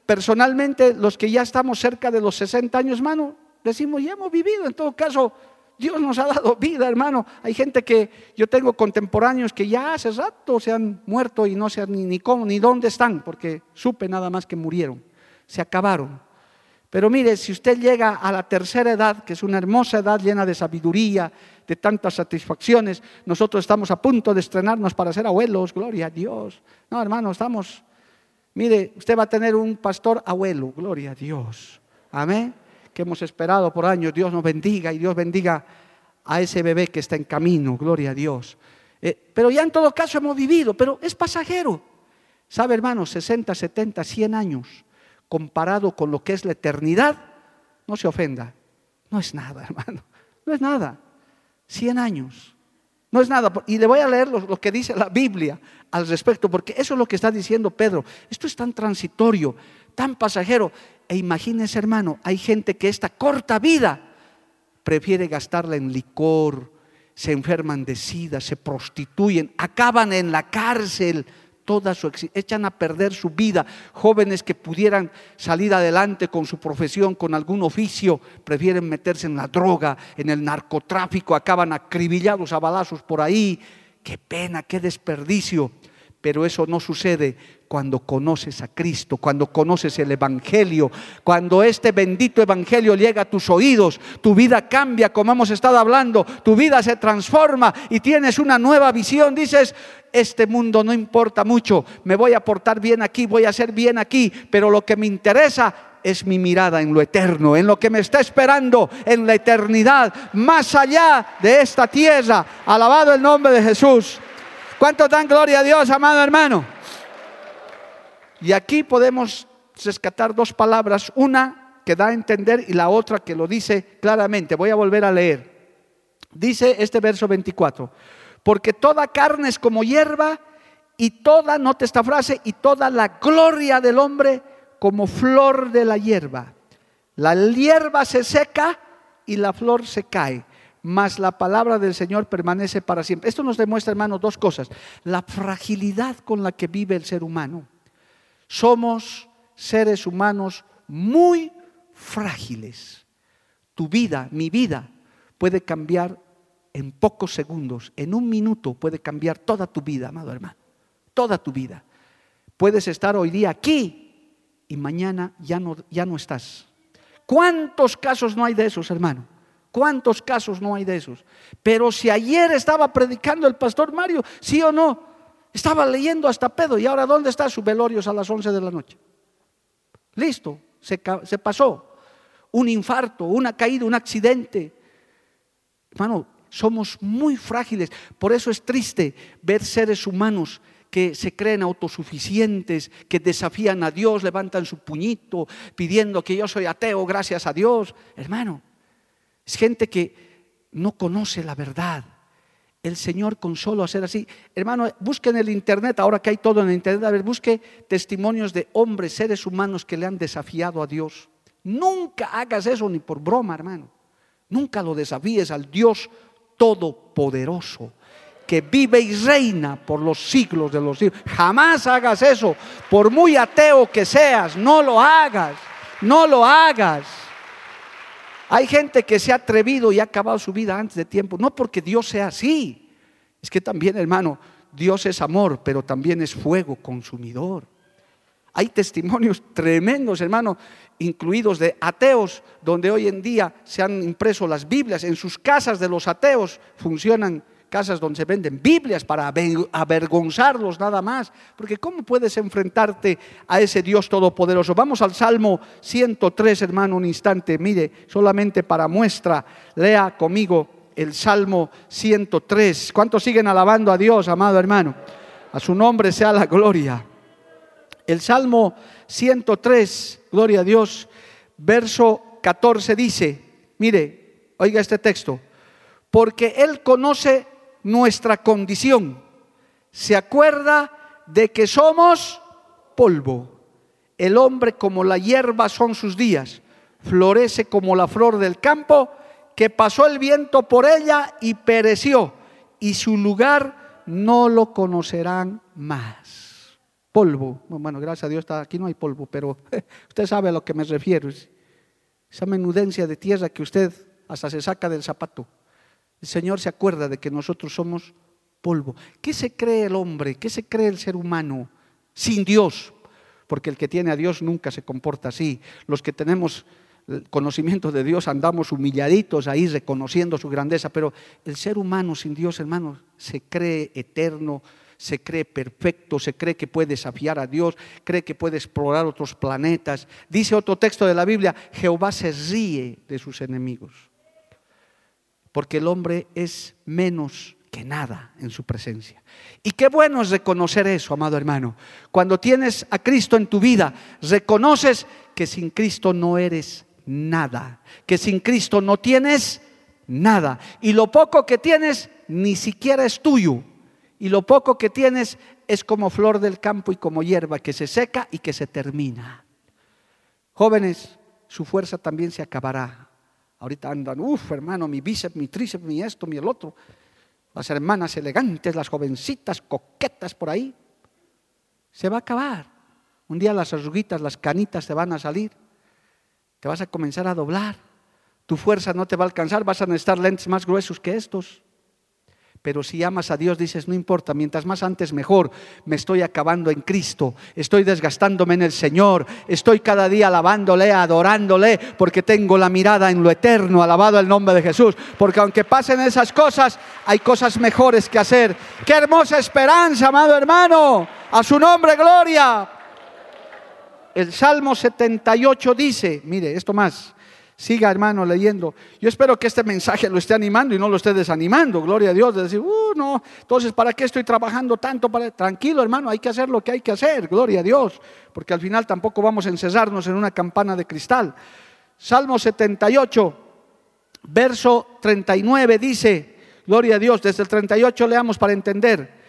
Speaker 1: Personalmente, los que ya estamos cerca de los 60 años, hermano, decimos, ya hemos vivido. En todo caso, Dios nos ha dado vida, hermano. Hay gente que yo tengo contemporáneos que ya hace rato se han muerto y no sé ni, ni cómo ni dónde están, porque supe nada más que murieron, se acabaron. Pero mire, si usted llega a la tercera edad, que es una hermosa edad llena de sabiduría, de tantas satisfacciones, nosotros estamos a punto de estrenarnos para ser abuelos, gloria a Dios. No, hermano, estamos, mire, usted va a tener un pastor abuelo, gloria a Dios. Amén que hemos esperado por años. Dios nos bendiga y Dios bendiga a ese bebé que está en camino, gloria a Dios. Eh, pero ya en todo caso hemos vivido, pero es pasajero. ¿Sabe, hermano? 60, 70, 100 años comparado con lo que es la eternidad, no se ofenda. No es nada, hermano. No es nada. 100 años. No es nada. Y le voy a leer lo, que dice la Biblia al respecto, porque eso es lo que está diciendo Pedro. Esto es tan transitorio, tan pasajero. E imagínense, hermano, hay gente que esta corta vida prefiere gastarla en licor, se enferman de sida, se prostituyen, acaban en la cárcel, toda su echan a perder su vida. Jóvenes que pudieran salir adelante con su profesión, con algún oficio, prefieren meterse en la droga, en el narcotráfico, acaban acribillados a balazos por ahí. Qué pena, qué desperdicio. Pero eso no sucede cuando conoces a Cristo, cuando conoces el Evangelio, cuando este bendito Evangelio llega a tus oídos, tu vida cambia como hemos estado hablando, tu vida se transforma y tienes una nueva visión. Dices, este mundo no importa mucho, me voy a portar bien aquí, voy a hacer bien aquí, pero lo que me interesa es mi mirada en lo eterno, en lo que me está esperando en la eternidad, más allá de esta tierra. Alabado el nombre de Jesús. ¿Cuánto dan gloria a Dios, amado hermano? Y aquí podemos rescatar dos palabras, una que da a entender y la otra que lo dice claramente. Voy a volver a leer. Dice este verso 24, porque toda carne es como hierba y toda, note esta frase, y toda la gloria del hombre como flor de la hierba. La hierba se seca y la flor se cae, mas la palabra del Señor permanece para siempre. Esto nos demuestra, hermanos, dos cosas. La fragilidad con la que vive el ser humano. Somos seres humanos muy frágiles. Tu vida, mi vida, puede cambiar en pocos segundos, en un minuto puede cambiar toda tu vida, amado hermano, toda tu vida. Puedes estar hoy día aquí y mañana ya no, ya no estás. ¿Cuántos casos no hay de esos, hermano? ¿Cuántos casos no hay de esos? Pero si ayer estaba predicando el pastor Mario, sí o no, estaba leyendo hasta pedo y ahora ¿dónde está su velorio a las 11 de la noche? Listo, se, se pasó. Un infarto, una caída, un accidente. Hermano, somos muy frágiles. Por eso es triste ver seres humanos que se creen autosuficientes, que desafían a Dios, levantan su puñito pidiendo que yo soy ateo, gracias a Dios. Hermano, es gente que no conoce la verdad. El Señor con solo hacer así. Hermano, busque en el Internet, ahora que hay todo en el Internet, a ver, busque testimonios de hombres, seres humanos que le han desafiado a Dios. Nunca hagas eso ni por broma, hermano. Nunca lo desafíes al Dios Todopoderoso, que vive y reina por los siglos de los siglos. Jamás hagas eso, por muy ateo que seas, no lo hagas, no lo hagas. Hay gente que se ha atrevido y ha acabado su vida antes de tiempo, no porque Dios sea así, es que también, hermano, Dios es amor, pero también es fuego consumidor. Hay testimonios tremendos, hermano, incluidos de ateos, donde hoy en día se han impreso las Biblias. En sus casas de los ateos funcionan casas donde se venden Biblias para avergonzarlos nada más. Porque ¿cómo puedes enfrentarte a ese Dios todopoderoso? Vamos al Salmo 103, hermano, un instante. Mire, solamente para muestra, lea conmigo el Salmo 103. ¿Cuántos siguen alabando a Dios, amado hermano? A su nombre sea la gloria. El Salmo 103, gloria a Dios, verso 14 dice, mire, oiga este texto, porque Él conoce nuestra condición. Se acuerda de que somos polvo. El hombre como la hierba son sus días. Florece como la flor del campo, que pasó el viento por ella y pereció, y su lugar no lo conocerán más. Polvo. Bueno, gracias a Dios está, aquí no hay polvo, pero usted sabe a lo que me refiero. Esa menudencia de tierra que usted hasta se saca del zapato. El Señor se acuerda de que nosotros somos polvo. ¿Qué se cree el hombre? ¿Qué se cree el ser humano sin Dios? Porque el que tiene a Dios nunca se comporta así. Los que tenemos conocimiento de Dios andamos humilladitos ahí reconociendo su grandeza, pero el ser humano sin Dios, hermanos, se cree eterno, se cree perfecto, se cree que puede desafiar a Dios, cree que puede explorar otros planetas. Dice otro texto de la Biblia, Jehová se ríe de sus enemigos porque el hombre es menos que nada en su presencia. Y qué bueno es reconocer eso, amado hermano. Cuando tienes a Cristo en tu vida, reconoces que sin Cristo no eres nada, que sin Cristo no tienes nada. Y lo poco que tienes ni siquiera es tuyo. Y lo poco que tienes es como flor del campo y como hierba que se seca y que se termina. Jóvenes, su fuerza también se acabará. Ahorita andan, uff, hermano, mi bíceps, mi tríceps, mi esto, mi el otro. Las hermanas elegantes, las jovencitas, coquetas por ahí. Se va a acabar. Un día las arruguitas, las canitas te van a salir. Te vas a comenzar a doblar. Tu fuerza no te va a alcanzar. Vas a necesitar lentes más gruesos que estos. Pero si amas a Dios, dices, no importa, mientras más antes mejor, me estoy acabando en Cristo, estoy desgastándome en el Señor, estoy cada día alabándole, adorándole, porque tengo la mirada en lo eterno, alabado el nombre de Jesús, porque aunque pasen esas cosas, hay cosas mejores que hacer. Qué hermosa esperanza, amado hermano, a su nombre, gloria. El Salmo 78 dice, mire, esto más, Siga, hermano, leyendo. Yo espero que este mensaje lo esté animando y no lo esté desanimando. Gloria a Dios. De decir, uh, no, entonces, ¿para qué estoy trabajando tanto? Para... Tranquilo, hermano, hay que hacer lo que hay que hacer. Gloria a Dios. Porque al final tampoco vamos a encerrarnos en una campana de cristal. Salmo 78, verso 39 dice, Gloria a Dios, desde el 38 leamos para entender.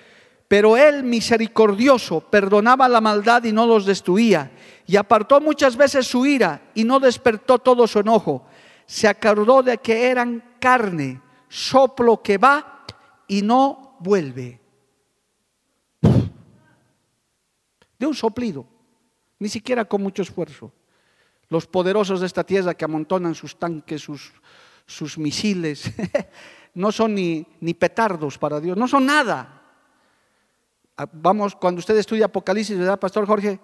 Speaker 1: Pero él, misericordioso, perdonaba la maldad y no los destruía y apartó muchas veces su ira y no despertó todo su enojo. Se acordó de que eran carne, soplo que va y no vuelve. De un soplido, ni siquiera con mucho esfuerzo. Los poderosos de esta tierra que amontonan sus tanques, sus, misiles, no son ni petardos para Dios, no son nada. Ah, vamos, cuando usted estudia Apocalipsis, ¿verdad, Pastor Jorge?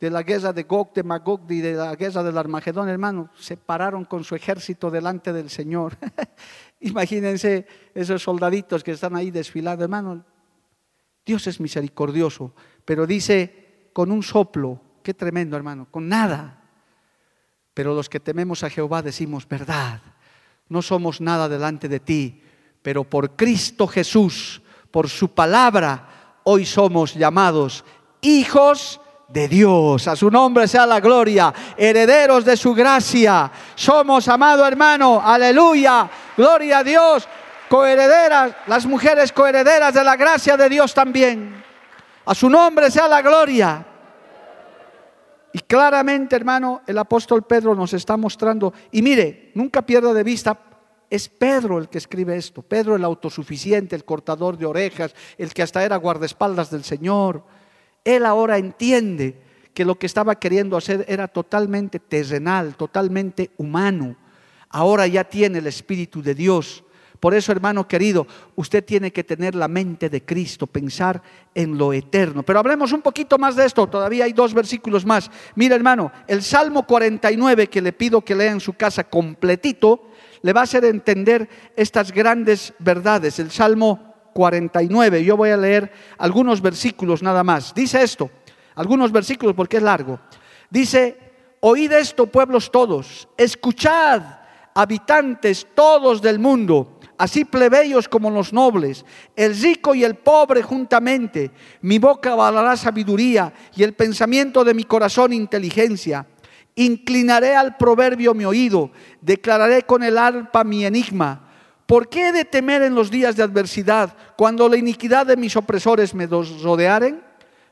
Speaker 1: de la guerra de Gog, de Magog y de la guerra del Armagedón, hermano, se pararon con su ejército delante del Señor. Imagínense esos soldaditos que están ahí desfilando, hermano. Dios es misericordioso, pero dice con un soplo, qué tremendo, hermano, con nada. Pero los que tememos a Jehová decimos, verdad, no somos nada delante de ti, pero por Cristo Jesús, por su palabra, hoy somos llamados hijos de Dios. A su nombre sea la gloria, herederos de su gracia. Somos, amado hermano, aleluya, gloria a Dios, coherederas, las mujeres coherederas de la gracia de Dios también. A su nombre sea la gloria. Y claramente, hermano, el apóstol Pedro nos está mostrando, y mire, nunca pierda de vista, es Pedro el que escribe esto, Pedro el autosuficiente, el cortador de orejas, el que hasta era guardaespaldas del Señor. Él ahora entiende que lo que estaba queriendo hacer era totalmente terrenal, totalmente humano. Ahora ya tiene el Espíritu de Dios. Por eso, hermano querido, usted tiene que tener la mente de Cristo, pensar en lo eterno. Pero hablemos un poquito más de esto, todavía hay dos versículos más. Mira, hermano, el Salmo 49 que le pido que lea en su casa completito, le va a hacer entender estas grandes verdades. El Salmo 49, yo voy a leer algunos versículos nada más. Dice esto, algunos versículos porque es largo. Dice, oíd esto pueblos todos, escuchad habitantes todos del mundo así plebeyos como los nobles, el rico y el pobre juntamente. Mi boca avalará sabiduría y el pensamiento de mi corazón inteligencia. Inclinaré al proverbio mi oído, declararé con el arpa mi enigma. ¿Por qué he de temer en los días de adversidad cuando la iniquidad de mis opresores me rodearen?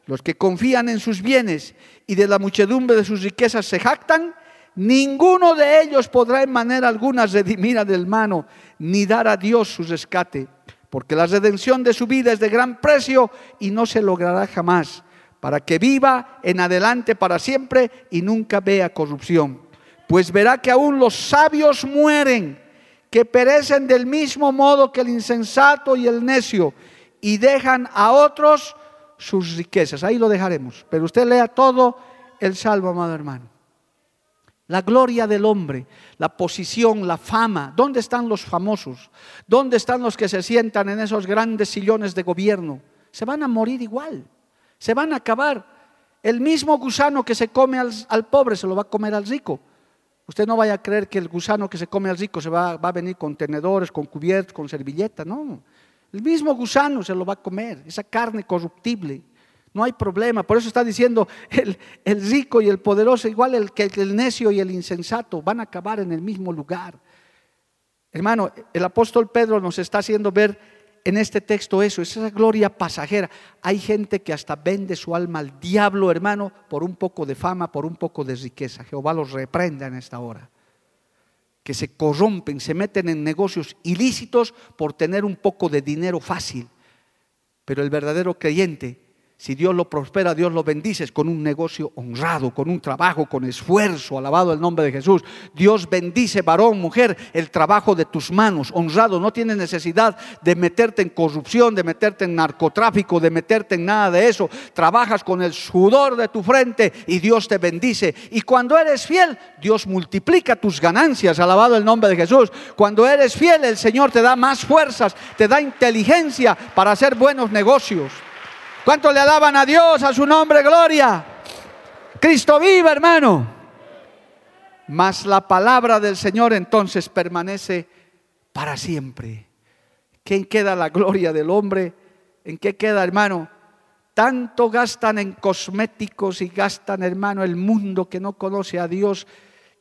Speaker 1: Los que confían en sus bienes y de la muchedumbre de sus riquezas se jactan, ninguno de ellos podrá en manera alguna redimir del mano ni dar a Dios su rescate, porque la redención de su vida es de gran precio y no se logrará jamás, para que viva en adelante para siempre y nunca vea corrupción. Pues verá que aún los sabios mueren, que perecen del mismo modo que el insensato y el necio, y dejan a otros sus riquezas. Ahí lo dejaremos. Pero usted lea todo el salvo, amado hermano. La gloria del hombre, la posición, la fama. ¿Dónde están los famosos? ¿Dónde están los que se sientan en esos grandes sillones de gobierno? Se van a morir igual. Se van a acabar. El mismo gusano que se come al, pobre se lo va a comer al rico. Usted no vaya a creer que el gusano que se come al rico se va, va a venir con tenedores, con cubiertos, con servilleta. No. El mismo gusano se lo va a comer. Esa carne corruptible. No hay problema. Por eso está diciendo el, rico y el poderoso, igual el que el necio y el insensato, van a acabar en el mismo lugar. Hermano, el apóstol Pedro nos está haciendo ver en este texto eso, esa gloria pasajera. Hay gente que hasta vende su alma al diablo, hermano, por un poco de fama, por un poco de riqueza. Jehová los reprenda en esta hora. Que se corrompen, se meten en negocios ilícitos por tener un poco de dinero fácil. Pero el verdadero creyente si Dios lo prospera, Dios lo bendice con un negocio honrado, con un trabajo, con esfuerzo, alabado el nombre de Jesús. Dios bendice, varón, mujer, el trabajo de tus manos, honrado. No tienes necesidad de meterte en corrupción, de meterte en narcotráfico, de meterte en nada de eso. Trabajas con el sudor de tu frente y Dios te bendice. Y cuando eres fiel, Dios multiplica tus ganancias, alabado el nombre de Jesús. Cuando eres fiel, el Señor te da más fuerzas, te da inteligencia para hacer buenos negocios. ¿Cuánto le alaban a Dios, a su nombre, gloria? Cristo viva, hermano. Mas la palabra del Señor entonces permanece para siempre. ¿Quién queda la gloria del hombre? ¿En qué queda, hermano? Tanto gastan en cosméticos y gastan, hermano, el mundo que no conoce a Dios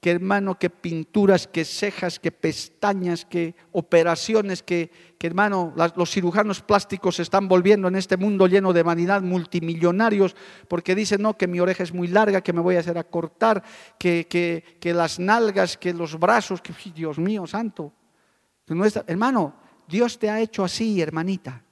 Speaker 1: que hermano, que pinturas, que cejas, que pestañas, que operaciones, que, hermano, los cirujanos plásticos se están volviendo en este mundo lleno de vanidad, multimillonarios, porque dicen, no, que mi oreja es muy larga, que me voy a hacer acortar, que, que, que las nalgas, que los brazos, que Dios mío santo. hermano, Dios te ha hecho así, hermanita.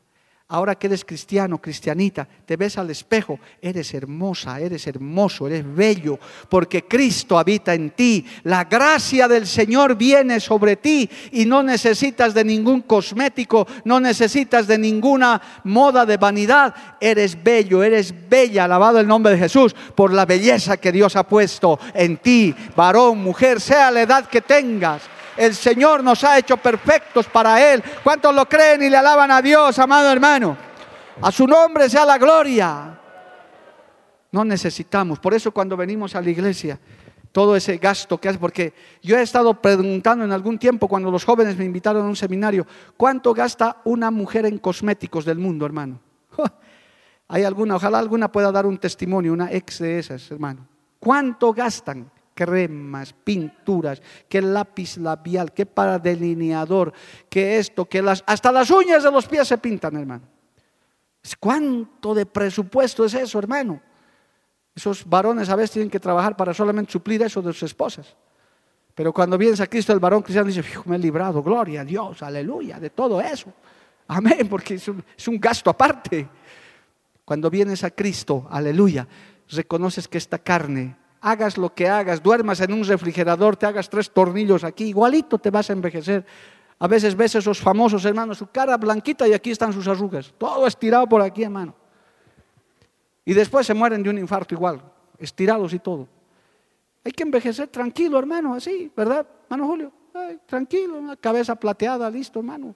Speaker 1: Ahora que eres cristiano, cristianita, te ves al espejo, eres hermosa, eres hermoso, eres bello, porque Cristo habita en ti. La gracia del Señor viene sobre ti y no necesitas de ningún cosmético, no necesitas de ninguna moda de vanidad. Eres bello, eres bella, alabado el nombre de Jesús, por la belleza que Dios ha puesto en ti, varón, mujer, sea la edad que tengas. El Señor nos ha hecho perfectos para Él. ¿Cuántos lo creen y le alaban a Dios, amado hermano? A su nombre sea la gloria. No necesitamos. Por eso cuando venimos a la iglesia, todo ese gasto que hace, porque yo he estado preguntando en algún tiempo cuando los jóvenes me invitaron a un seminario, ¿cuánto gasta una mujer en cosméticos del mundo, hermano? Hay alguna, ojalá alguna pueda dar un testimonio, una ex de esas, hermano. ¿Cuánto gastan? Cremas, pinturas, que lápiz labial, que para delineador, que esto, que las, hasta las uñas de los pies se pintan, hermano. ¿Cuánto de presupuesto es eso, hermano? Esos varones a veces tienen que trabajar para solamente suplir eso de sus esposas. Pero cuando vienes a Cristo, el varón cristiano dice, me he librado, gloria a Dios, aleluya, de todo eso. Amén, porque es un, es un gasto aparte. Cuando vienes a Cristo, aleluya, reconoces que esta carne, hagas lo que hagas, duermas en un refrigerador, te hagas tres tornillos aquí, igualito te vas a envejecer. A veces ves esos famosos hermanos, su cara blanquita y aquí están sus arrugas, todo estirado por aquí, hermano. Y después se mueren de un infarto igual, estirados y todo. Hay que envejecer tranquilo, hermano, así, ¿verdad, hermano Julio? tranquilo, una cabeza plateada, listo, hermano.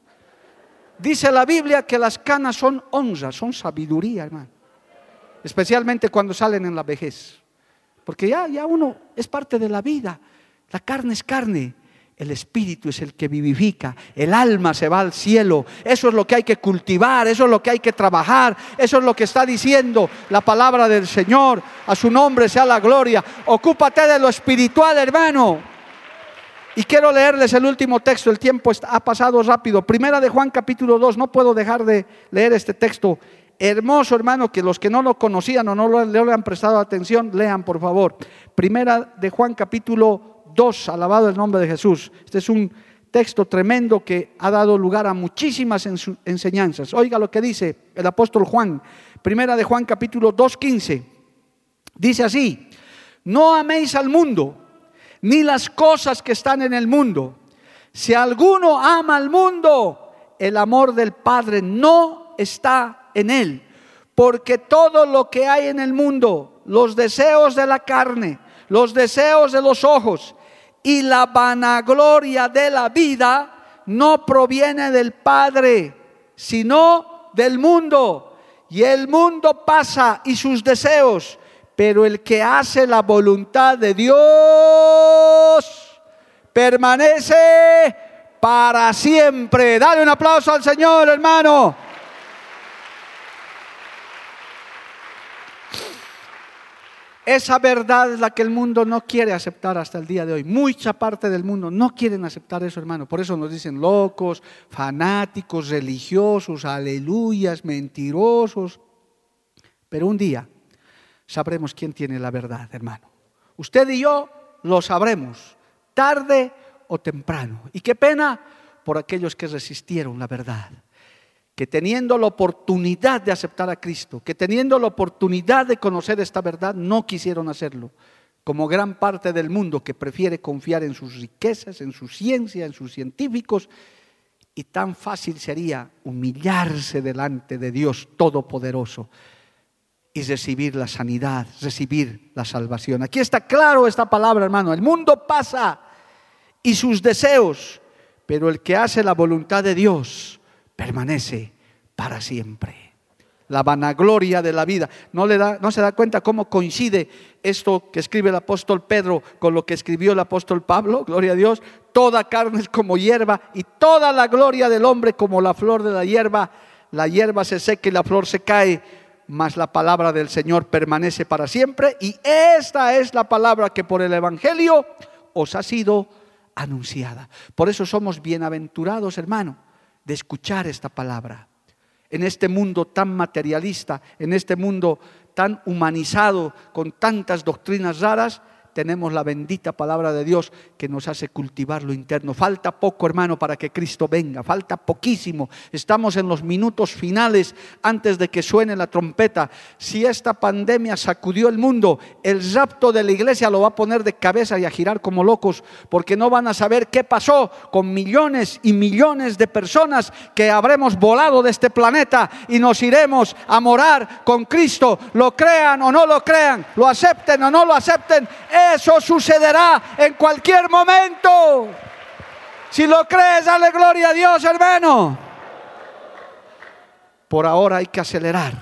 Speaker 1: Dice la Biblia que las canas son honra, son sabiduría, hermano. Especialmente cuando salen en la vejez. Porque ya, ya uno es parte de la vida. La carne es carne. El espíritu es el que vivifica, el alma se va al cielo. Eso es lo que hay que cultivar, eso es lo que hay que trabajar, eso es lo que está diciendo la palabra del Señor. A su nombre sea la gloria. Ocúpate de lo espiritual, hermano. Y quiero leerles el último texto, el tiempo ha pasado rápido. Primera de Juan capítulo 2, no puedo dejar de leer este texto. Hermoso hermano, que los que no lo conocían o no le han prestado atención, lean por favor. Primera de Juan capítulo Dos, alabado el nombre de Jesús. Este es un texto tremendo que ha dado lugar a muchísimas enseñanzas. Oiga lo que dice el apóstol Juan, primera de Juan capítulo 2.15. Dice así, no améis al mundo, ni las cosas que están en el mundo. Si alguno ama al mundo, el amor del Padre no está en él. Porque todo lo que hay en el mundo, los deseos de la carne, los deseos de los ojos y la vanagloria de la vida no proviene del Padre, sino del mundo. Y el mundo pasa y sus deseos, pero el que hace la voluntad de Dios permanece para siempre. Dale un aplauso al Señor, hermano. Esa verdad es la que el mundo no quiere aceptar hasta el día de hoy. Mucha parte del mundo no quieren aceptar eso, hermano. Por eso nos dicen locos, fanáticos, religiosos, aleluyas, mentirosos. Pero un día sabremos quién tiene la verdad, hermano. Usted y yo lo sabremos, tarde o temprano. Y qué pena por aquellos que resistieron la verdad que teniendo la oportunidad de aceptar a Cristo, que teniendo la oportunidad de conocer esta verdad, no quisieron hacerlo, como gran parte del mundo que prefiere confiar en sus riquezas, en su ciencia, en sus científicos, y tan fácil sería humillarse delante de Dios Todopoderoso y recibir la sanidad, recibir la salvación. Aquí está claro esta palabra, hermano. El mundo pasa y sus deseos, pero el que hace la voluntad de Dios, permanece para siempre. La vanagloria de la vida. ¿No, le da, ¿No se da cuenta cómo coincide esto que escribe el apóstol Pedro con lo que escribió el apóstol Pablo? Gloria a Dios. Toda carne es como hierba y toda la gloria del hombre como la flor de la hierba. La hierba se seca y la flor se cae, mas la palabra del Señor permanece para siempre. Y esta es la palabra que por el Evangelio os ha sido anunciada. Por eso somos bienaventurados, hermano de escuchar esta palabra. En este mundo tan materialista, en este mundo tan humanizado, con tantas doctrinas raras, tenemos la bendita palabra de Dios que nos hace cultivar lo interno. Falta poco, hermano, para que Cristo venga. Falta poquísimo. Estamos en los minutos finales antes de que suene la trompeta. Si esta pandemia sacudió el mundo, el rapto de la iglesia lo va a poner de cabeza y a girar como locos, porque no van a saber qué pasó con millones y millones de personas que habremos volado de este planeta y nos iremos a morar con Cristo. Lo crean o no lo crean, lo acepten o no lo acepten eso sucederá en cualquier momento. Si lo crees, dale gloria a Dios, hermano. Por ahora hay que acelerar,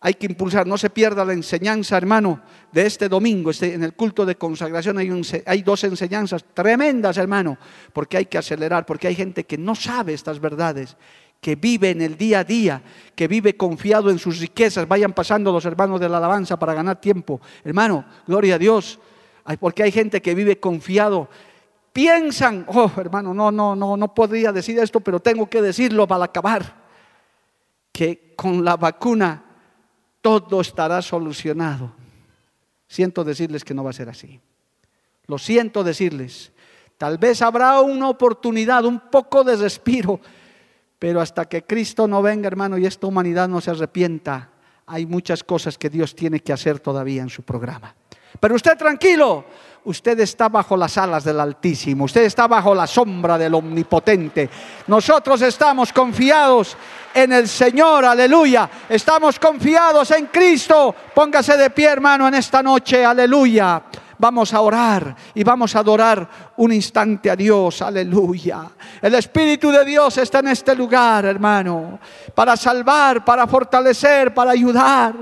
Speaker 1: hay que impulsar. No se pierda la enseñanza, hermano, de este domingo. Este, en el culto de consagración hay, hay dos enseñanzas tremendas, hermano, porque hay que acelerar, porque hay gente que no sabe estas verdades que vive en el día a día, que vive confiado en sus riquezas. Vayan pasando los hermanos de la alabanza para ganar tiempo. Hermano, gloria a Dios. Porque hay gente que vive confiado. Piensan, oh hermano, no, no, no, no podría decir esto, pero tengo que decirlo para acabar. Que con la vacuna todo estará solucionado. Siento decirles que no va a ser así. Lo siento decirles. Tal vez habrá una oportunidad, un poco de respiro pero hasta que Cristo no venga, hermano, y esta humanidad no se arrepienta, hay muchas cosas que Dios tiene que hacer todavía en su programa. Pero usted tranquilo, usted está bajo las alas del Altísimo, usted está bajo la sombra del Omnipotente. Nosotros estamos confiados en el Señor, aleluya. Estamos confiados en Cristo. Póngase de pie, hermano, en esta noche, aleluya vamos a orar y vamos a adorar un instante a Dios, aleluya. El Espíritu de Dios está en este lugar, hermano, para salvar, para fortalecer, para ayudar.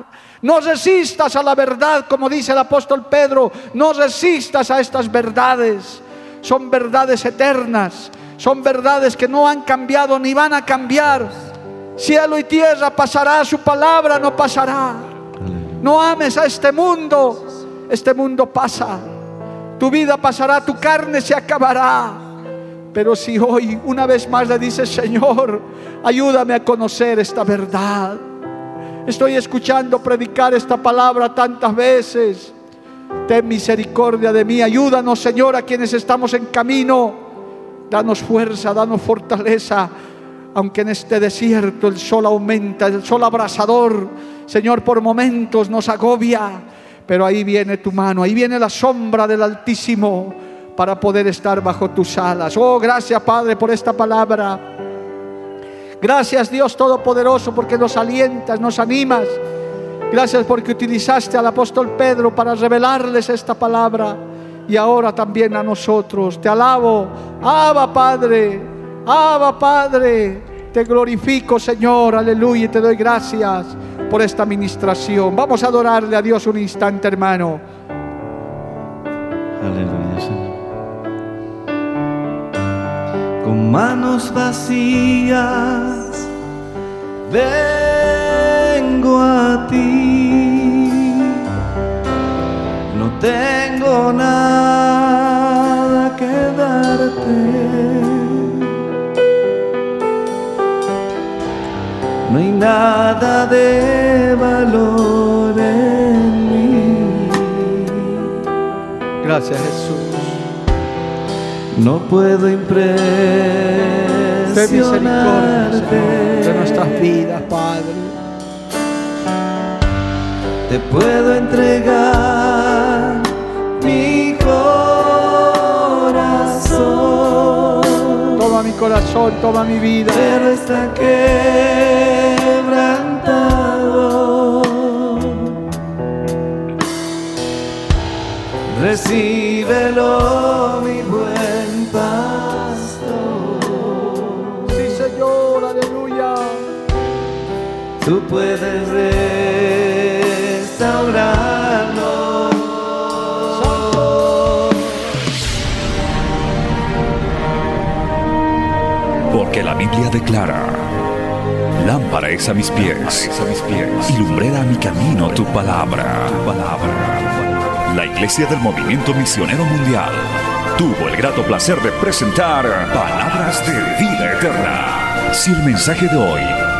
Speaker 1: No resistas a la verdad, como dice el apóstol Pedro, no resistas a estas verdades. Son verdades eternas, son verdades que no han cambiado ni van a cambiar. Cielo y tierra pasará, su palabra no pasará. No ames a este mundo, este mundo pasa, tu vida pasará, tu carne se acabará. Pero si hoy una vez más le dices, Señor, ayúdame a conocer esta verdad. Estoy escuchando predicar esta palabra tantas veces. Ten misericordia de mí. Ayúdanos, Señor, a quienes estamos en camino. Danos fuerza, danos fortaleza. Aunque en este desierto el sol aumenta, el sol abrasador, Señor, por momentos nos agobia. Pero ahí viene tu mano, ahí viene la sombra del Altísimo para poder estar bajo tus alas. Oh, gracias Padre por esta palabra. Gracias Dios Todopoderoso porque nos alientas, nos animas. Gracias porque utilizaste al apóstol Pedro para revelarles esta palabra y ahora también a nosotros. Te alabo, Abba Padre, Abba Padre. Te glorifico Señor, aleluya, y te doy gracias por esta administración. Vamos a adorarle a Dios un instante, hermano.
Speaker 2: Aleluya, Señor. Con manos vacías vengo a ti. No tengo nada que darte no hay nada de valor en mí.
Speaker 1: Gracias Jesús.
Speaker 2: No puedo impresionarte
Speaker 1: de nuestras vidas, Padre.
Speaker 2: Te puedo entregar mi corazón.
Speaker 1: Toma mi corazón, toma mi vida.
Speaker 2: Pero está que recíbelo puedes restaurarnos.
Speaker 3: Porque la Biblia declara, lámpara es a mis pies, a mis pies, y lumbrera a mi camino tu palabra, tu palabra la Iglesia del Movimiento Misionero Mundial tuvo el grato placer de presentar Palabras de Vida Eterna. Si el mensaje de hoy